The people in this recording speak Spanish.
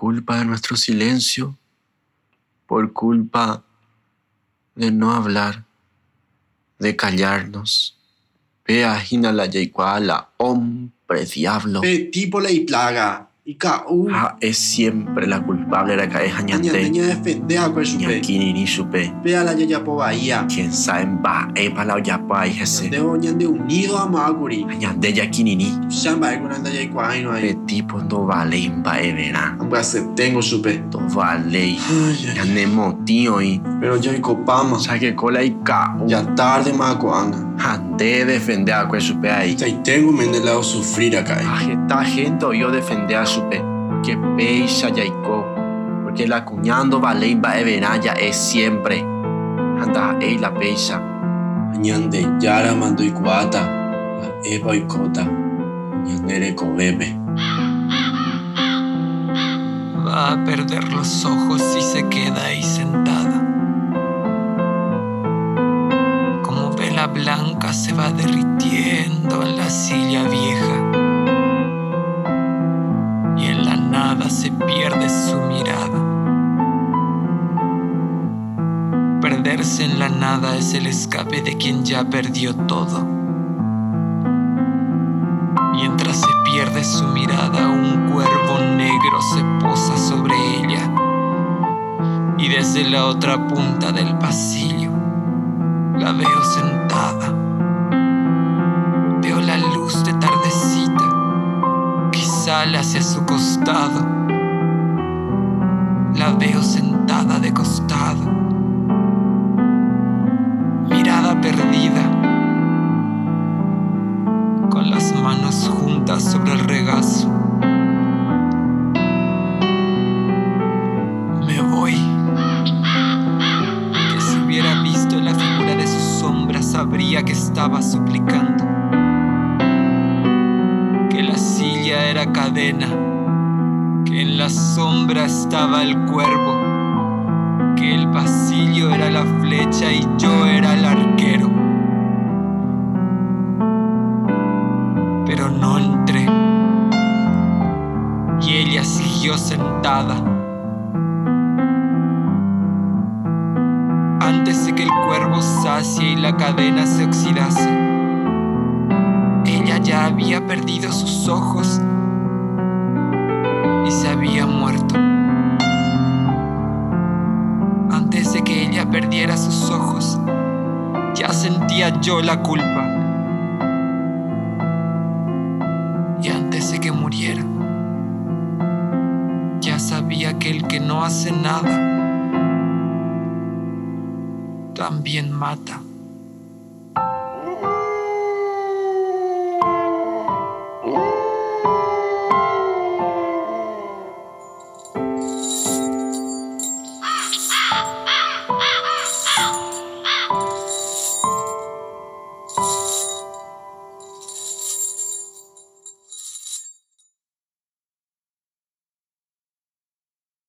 culpa de nuestro silencio, por culpa de no hablar, de callarnos. Vea, la la hombre diablo. Pe tipo la y plaga. Y ka u. Ah, es siempre la culpable la que es Aña añante. teña defender a cual supe. Ñaquiniri supe. Vea la yaya po bahía. Quien sabe va, epa la oyapa y jese. De oñan de unido a maguri. Añande yaquinini. Shamba alguna anda ya igual no Pe hay. tipo no vale imba evera. Amba se tengo supe. No vale. Ay. Yanemo tío y. Pero yo y copama. Saque cola y ka. Ya tarde maco anga. Ande defender a cual supe ahí. Y tengo mendelado sufrir acá. Ah, Esta gente yo defender a supe. Que peixa yaiko. Porque la cuñando vale imba evera ya es siempre. Anda, ey la peixa. Añan de yara mando y cuata. La eva y cota. Añan de bebe. Va a perder los ojos si se queda ahí sentada. Como vela blanca se va derritiendo En la nada es el escape de quien ya perdió todo. Mientras se pierde su mirada, un cuervo negro se posa sobre ella. Y desde la otra punta del pasillo, la veo sentada. Veo la luz de tardecita que hacia su costado. La veo sentada de costado. Me voy. Que si hubiera visto la figura de su sombra, sabría que estaba suplicando. Que la silla era cadena, que en la sombra estaba el cuervo, que el pasillo era la flecha y yo era ella siguió sentada. Antes de que el cuervo sacie y la cadena se oxidase, ella ya había perdido sus ojos y se había muerto. Antes de que ella perdiera sus ojos, ya sentía yo la culpa. y antes de que muriera, sabía que el que no hace nada también mata.